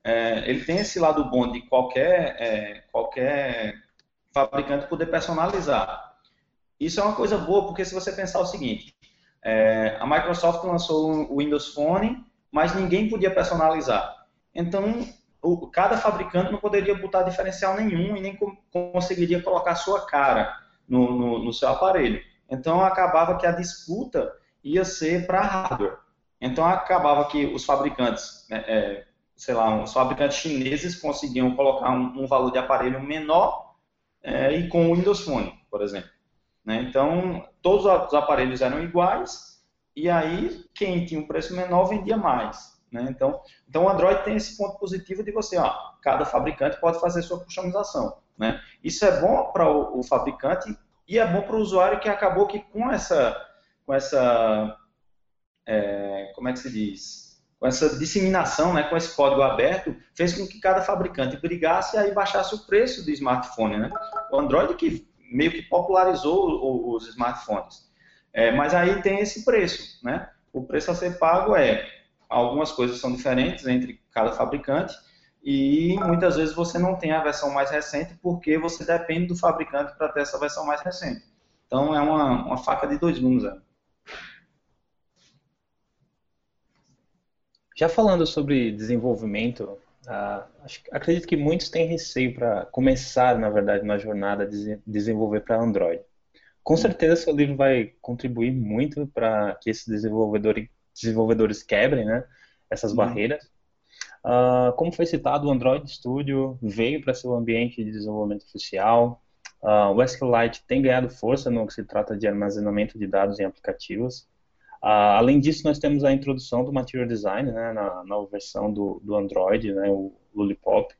Speaker 3: É, ele tem esse lado bom de qualquer, é, qualquer fabricante poder personalizar. Isso é uma coisa boa, porque se você pensar o seguinte, é, a Microsoft lançou o Windows Phone, mas ninguém podia personalizar. Então, o, cada fabricante não poderia botar diferencial nenhum e nem co conseguiria colocar sua cara no, no, no, seu aparelho. Então, acabava que a disputa ia ser para hardware. Então, acabava que os fabricantes, né, é, sei lá, os fabricantes chineses conseguiam colocar um, um valor de aparelho menor é, e com o Windows Phone, por exemplo. Né? Então, todos os aparelhos eram iguais e aí quem tinha um preço menor vendia mais. Né? Então, então o Android tem esse ponto positivo de você, ó, cada fabricante pode fazer sua customização. Né? Isso é bom para o, o, fabricante e é bom para o usuário que acabou que com essa, com essa é, como é que se diz? Com essa disseminação, né, com esse código aberto, fez com que cada fabricante brigasse e aí baixasse o preço do smartphone. Né? O Android que meio que popularizou os smartphones. É, mas aí tem esse preço, né? O preço a ser pago é algumas coisas são diferentes entre cada fabricante e muitas vezes você não tem a versão mais recente porque você depende do fabricante para ter essa versão mais recente. Então é uma, uma faca de dois gumes. Né?
Speaker 1: Já falando sobre desenvolvimento, uh, acho, acredito que muitos têm receio para começar, na verdade, na jornada de desenvolver para Android. Com certeza, seu livro vai contribuir muito para que esses desenvolvedores desenvolvedores quebrem né, essas uhum. barreiras. Uh, como foi citado, o Android Studio veio para ser o ambiente de desenvolvimento oficial. Uh, o SQLite tem ganhado força no que se trata de armazenamento de dados em aplicativos. Uh, além disso, nós temos a introdução do Material Design né, na nova versão do, do Android, né, o Lollipop.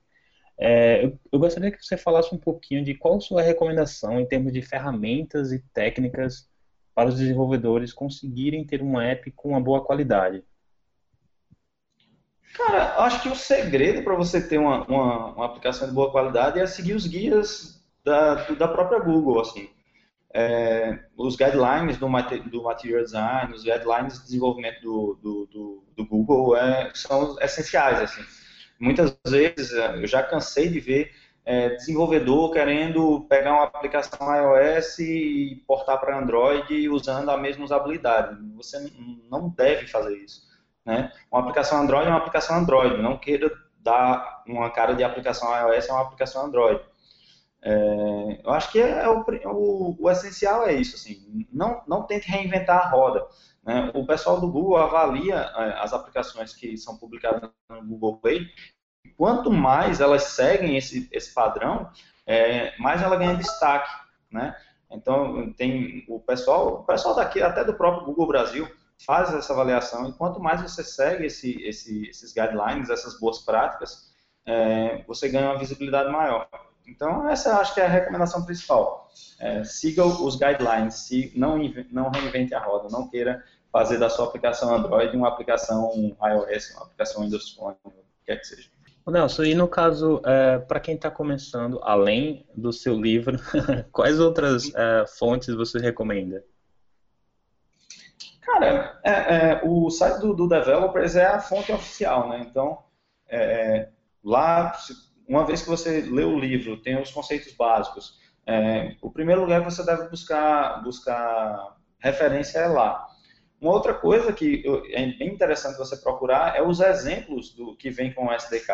Speaker 1: É, eu, eu, gostaria que você falasse um pouquinho de qual sua recomendação em termos de ferramentas e técnicas para os desenvolvedores conseguirem ter um app com uma boa qualidade?
Speaker 3: Cara, acho que o segredo para você ter uma, uma, uma, aplicação de boa qualidade é seguir os guias da, da própria Google, assim. É, os guidelines do, do Material Design, os guidelines de desenvolvimento do, do, do, do Google é, são essenciais, assim. Muitas vezes, eu já cansei de ver é, desenvolvedor querendo pegar uma aplicação iOS e portar para Android usando a mesma usabilidade. Você não deve fazer isso. Né? Uma aplicação Android é uma aplicação Android. Não queira dar uma cara de aplicação iOS a uma aplicação Android. É, eu acho que é, é o, o, o, essencial é isso. Assim, não, não tente reinventar a roda. Né? O pessoal do Google avalia é, as aplicações que são publicadas no Google Play quanto mais elas seguem esse, esse padrão, é, mais ela ganha destaque, né? Então, tem o pessoal, o pessoal daqui, até do próprio Google Brasil, faz essa avaliação, e quanto mais você segue esse, esse, esses guidelines, essas boas práticas, é, você ganha uma visibilidade maior. Então, essa acho que é a recomendação principal. É, siga os guidelines, se, não, não reinvente a roda, não queira fazer da sua aplicação Android uma aplicação iOS, uma aplicação Windows Phone, o que quer que seja.
Speaker 1: Nelson, e no caso, é, para quem está começando, além do seu livro, <laughs> quais outras é, fontes você recomenda?
Speaker 3: Cara, é, é, o site do, do, Developers é a fonte oficial, né? Então, é, lá, uma vez que você lê o livro, tem os conceitos básicos, é, o primeiro lugar que você deve buscar, buscar referência é lá. Uma outra coisa que é bem interessante você procurar é os exemplos do que vem com o SDK.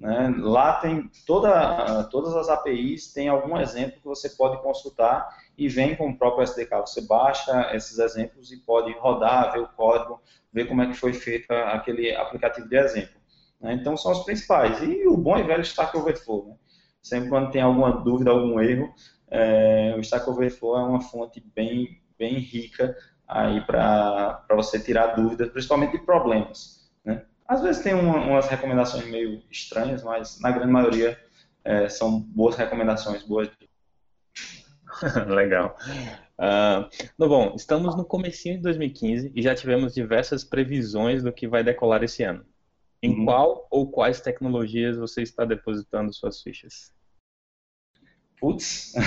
Speaker 3: Né? Lá tem toda, todas as APIs, tem algum exemplo que você pode consultar e vem com o próprio SDK. Você baixa esses exemplos e pode rodar, ver o código, ver como é que foi feito aquele aplicativo de exemplo. Né? Então são os principais. E o bom e velho Stack Overflow. Né? Sempre quando tem alguma dúvida, algum erro, é, o Stack Overflow é uma fonte bem, bem rica aí para você tirar dúvidas, principalmente de problemas. Né? Às vezes tem uma, umas recomendações meio estranhas, mas na grande maioria é, são boas recomendações, boas. <laughs>
Speaker 1: Legal. Uh, bom, estamos no comecinho de 2015 e já tivemos diversas previsões do que vai decolar esse ano. Em uhum. qual ou quais tecnologias você está depositando suas fichas?
Speaker 3: Putz. <laughs>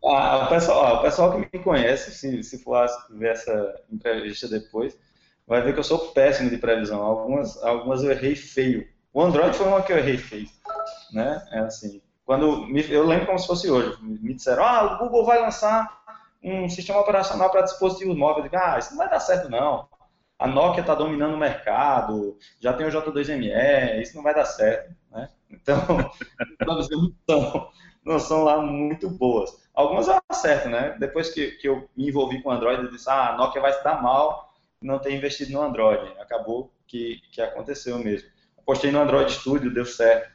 Speaker 3: Ah, o, pessoal, o pessoal que me conhece, se, se for ver essa entrevista depois, vai ver que eu sou péssimo de previsão. Algumas, algumas eu errei feio. O Android foi uma que eu errei feio. Né? É assim, quando me, eu lembro como se fosse hoje, me disseram, ah, o Google vai lançar um sistema operacional para dispositivos móveis. Eu digo, ah, isso não vai dar certo não. A Nokia está dominando o mercado, já tem o J2ME, isso não vai dar certo, né? Então, <laughs> não são, não são lá muito boas. Algumas eu acerto, né? Depois que, que eu me envolvi com o Android, eu disse, ah, a Nokia vai se dar mal não ter investido no Android. Acabou que, que aconteceu mesmo. Postei no Android Studio, deu certo.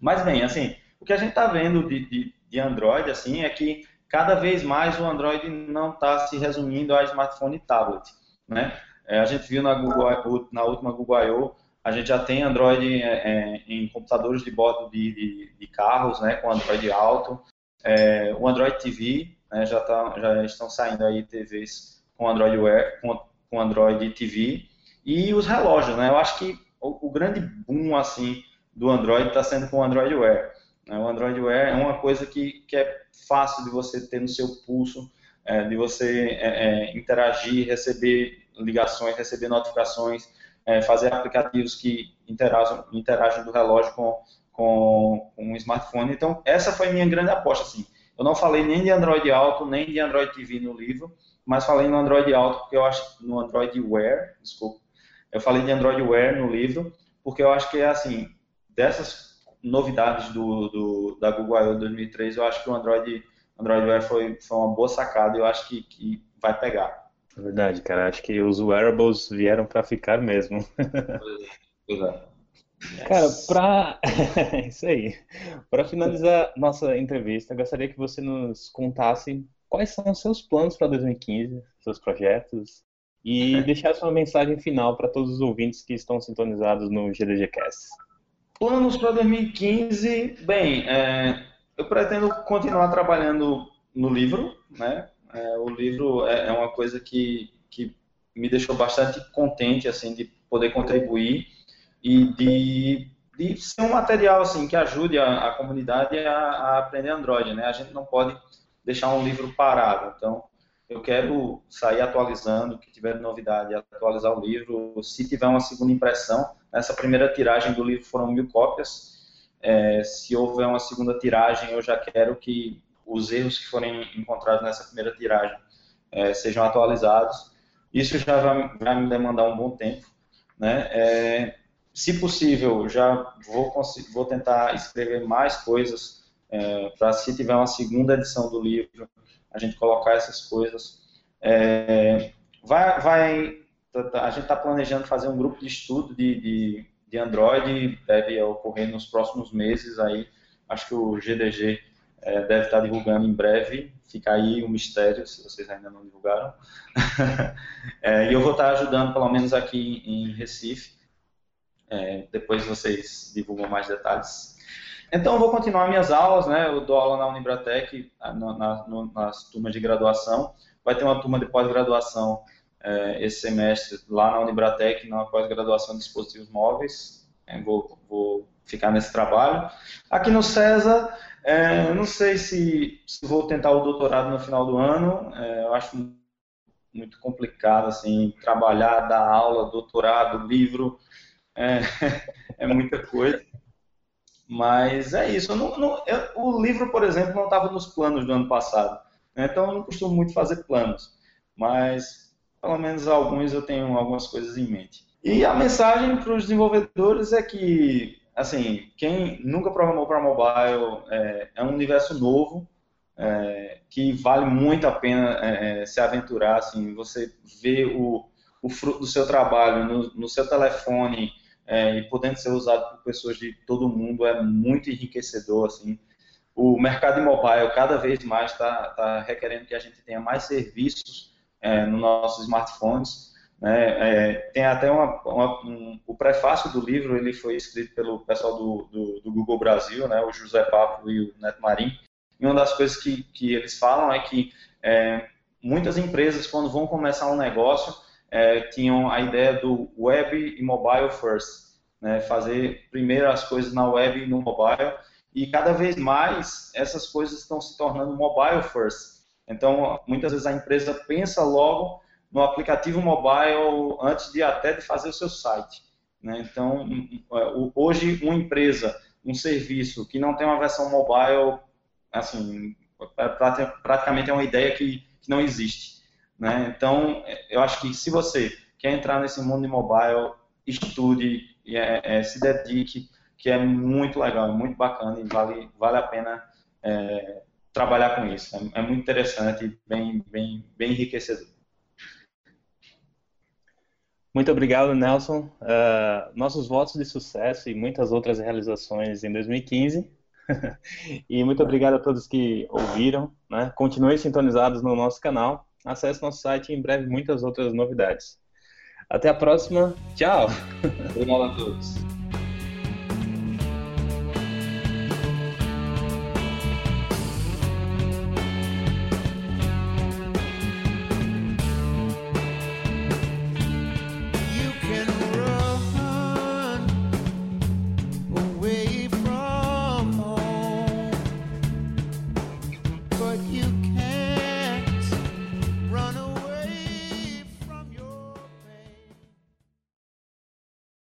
Speaker 3: Mas bem, assim, o que a gente está vendo de, de, de, Android, assim, é que cada vez mais o Android não está se resumindo a smartphone e tablet, né? É, a gente viu na, Google, na última Google I.O., a gente já tem Android é, é, em computadores de bordo de, de, de, carros, né, com Android Auto. É, o Android TV, né, já, tá, já estão saindo aí TVs com Android Wear, com, com Android TV. E os relógios, né, eu acho que o, o grande boom, assim, do Android está sendo com o Android Wear. Né? O Android Wear é uma coisa que, que é fácil de você ter no seu pulso, é, de você é, é, interagir, receber ligações, receber notificações, é, fazer aplicativos que interagem, interagem do relógio com, com, com um smartphone. Então, essa foi minha grande aposta. Assim. Eu não falei nem de Android Auto, nem de Android TV no livro, mas falei no Android Auto, porque eu acho, no Android Wear, desculpa, eu falei de Android Wear no livro, porque eu acho que é assim, dessas novidades do, do, da Google I.O. 2003, eu acho que o Android, Android Wear foi, foi uma boa sacada e eu acho que, que vai pegar.
Speaker 2: É verdade, cara. Acho que os wearables vieram para ficar mesmo.
Speaker 3: Pois é.
Speaker 2: Cara, para <laughs> isso aí. Para finalizar nossa entrevista, gostaria que você nos contasse quais são os seus planos para 2015, seus projetos e <laughs> deixasse uma mensagem final para todos os ouvintes que estão sintonizados no GDGcast.
Speaker 3: Planos para 2015, bem, é, eu pretendo continuar trabalhando no livro, né? É, o livro é, é, uma coisa que, que me deixou bastante contente, assim, de poder contribuir e de, de ser um material, assim, que ajude a, a comunidade a, a, aprender Android, né? A gente não pode deixar um livro parado, então eu quero sair atualizando, que tiver novidade, atualizar o livro, se tiver uma segunda impressão, Nessa primeira tiragem do livro foram mil cópias. É, se houver uma segunda tiragem, eu já quero que os erros que forem encontrados nessa primeira tiragem é, sejam atualizados. Isso já vai, vai, me demandar um bom tempo. Né? É, se possível, já vou, vou tentar escrever mais coisas é, para, se tiver uma segunda edição do livro, a gente colocar essas coisas. É, vai, vai Tá, tá, a gente está planejando fazer um grupo de estudo de, de, de, Android, deve ocorrer nos próximos meses aí. Acho que o GDG é, deve estar divulgando em breve. Fica aí o um mistério, se vocês ainda não divulgaram. <laughs> é, e eu vou estar ajudando, pelo menos aqui em Recife. É, depois vocês divulgam mais detalhes. Então, eu vou continuar minhas aulas, né? Eu dou aula na Unibratec, na, na, nas turmas de graduação. Vai ter uma turma de pós-graduação é, esse semestre lá na Unibratec, na pós-graduação de dispositivos móveis. É, vou, vou, ficar nesse trabalho. Aqui no César, é, não sei se, se, vou tentar o doutorado no final do ano. É, eu acho muito complicado assim trabalhar, dar aula, doutorado, livro, é, <laughs> é muita coisa. Mas é isso. Não, não, eu, o livro, por exemplo, não estava nos planos do ano passado. Né? Então eu não costumo muito fazer planos. Mas pelo menos alguns eu tenho algumas coisas em mente. E a mensagem para os desenvolvedores é que, assim, quem nunca programou para mobile é, é, um universo novo é, que vale muito a pena é, é se aventurar. Assim, você vê o, o fruto do seu trabalho no, no seu telefone é, e podendo ser usado por pessoas de todo mundo é muito enriquecedor. Assim. O mercado mobile cada vez mais está tá requerendo que a gente tenha mais serviços é, nos nossos smartphones. Né? É, tem até uma, uma, um, o prefácio do livro ele foi escrito pelo pessoal do, do, do Google Brasil, né? o José Papo e o Neto Marim. E uma das coisas que, que eles falam é que é, muitas empresas, quando vão começar um negócio, é, tinham a ideia do web e mobile first, né? fazer primeiro as coisas na web e no mobile, e cada vez mais essas coisas estão se tornando mobile first. Então, muitas vezes a empresa pensa logo no aplicativo mobile antes de até de fazer o seu site. Né? Então, é, hoje uma empresa um serviço que não tem uma versão mobile, assim, é praticamente é uma ideia que, que não existe. Né? Então, eu acho que se você quer entrar nesse mundo de mobile, estude, é, é, se dedique, que é muito legal, é muito bacana e vale, vale a pena é, trabalhar com isso. É, é, muito interessante e bem, bem, bem enriquecedor.
Speaker 1: Muito obrigado, Nelson. Uh, nossos votos de sucesso e muitas outras realizações em 2015. <laughs> e muito obrigado a todos que ouviram. Né? Continuem sintonizados no nosso canal. Acesse nosso site e em breve muitas outras novidades. Até a próxima. Tchau.
Speaker 3: Obrigado a todos.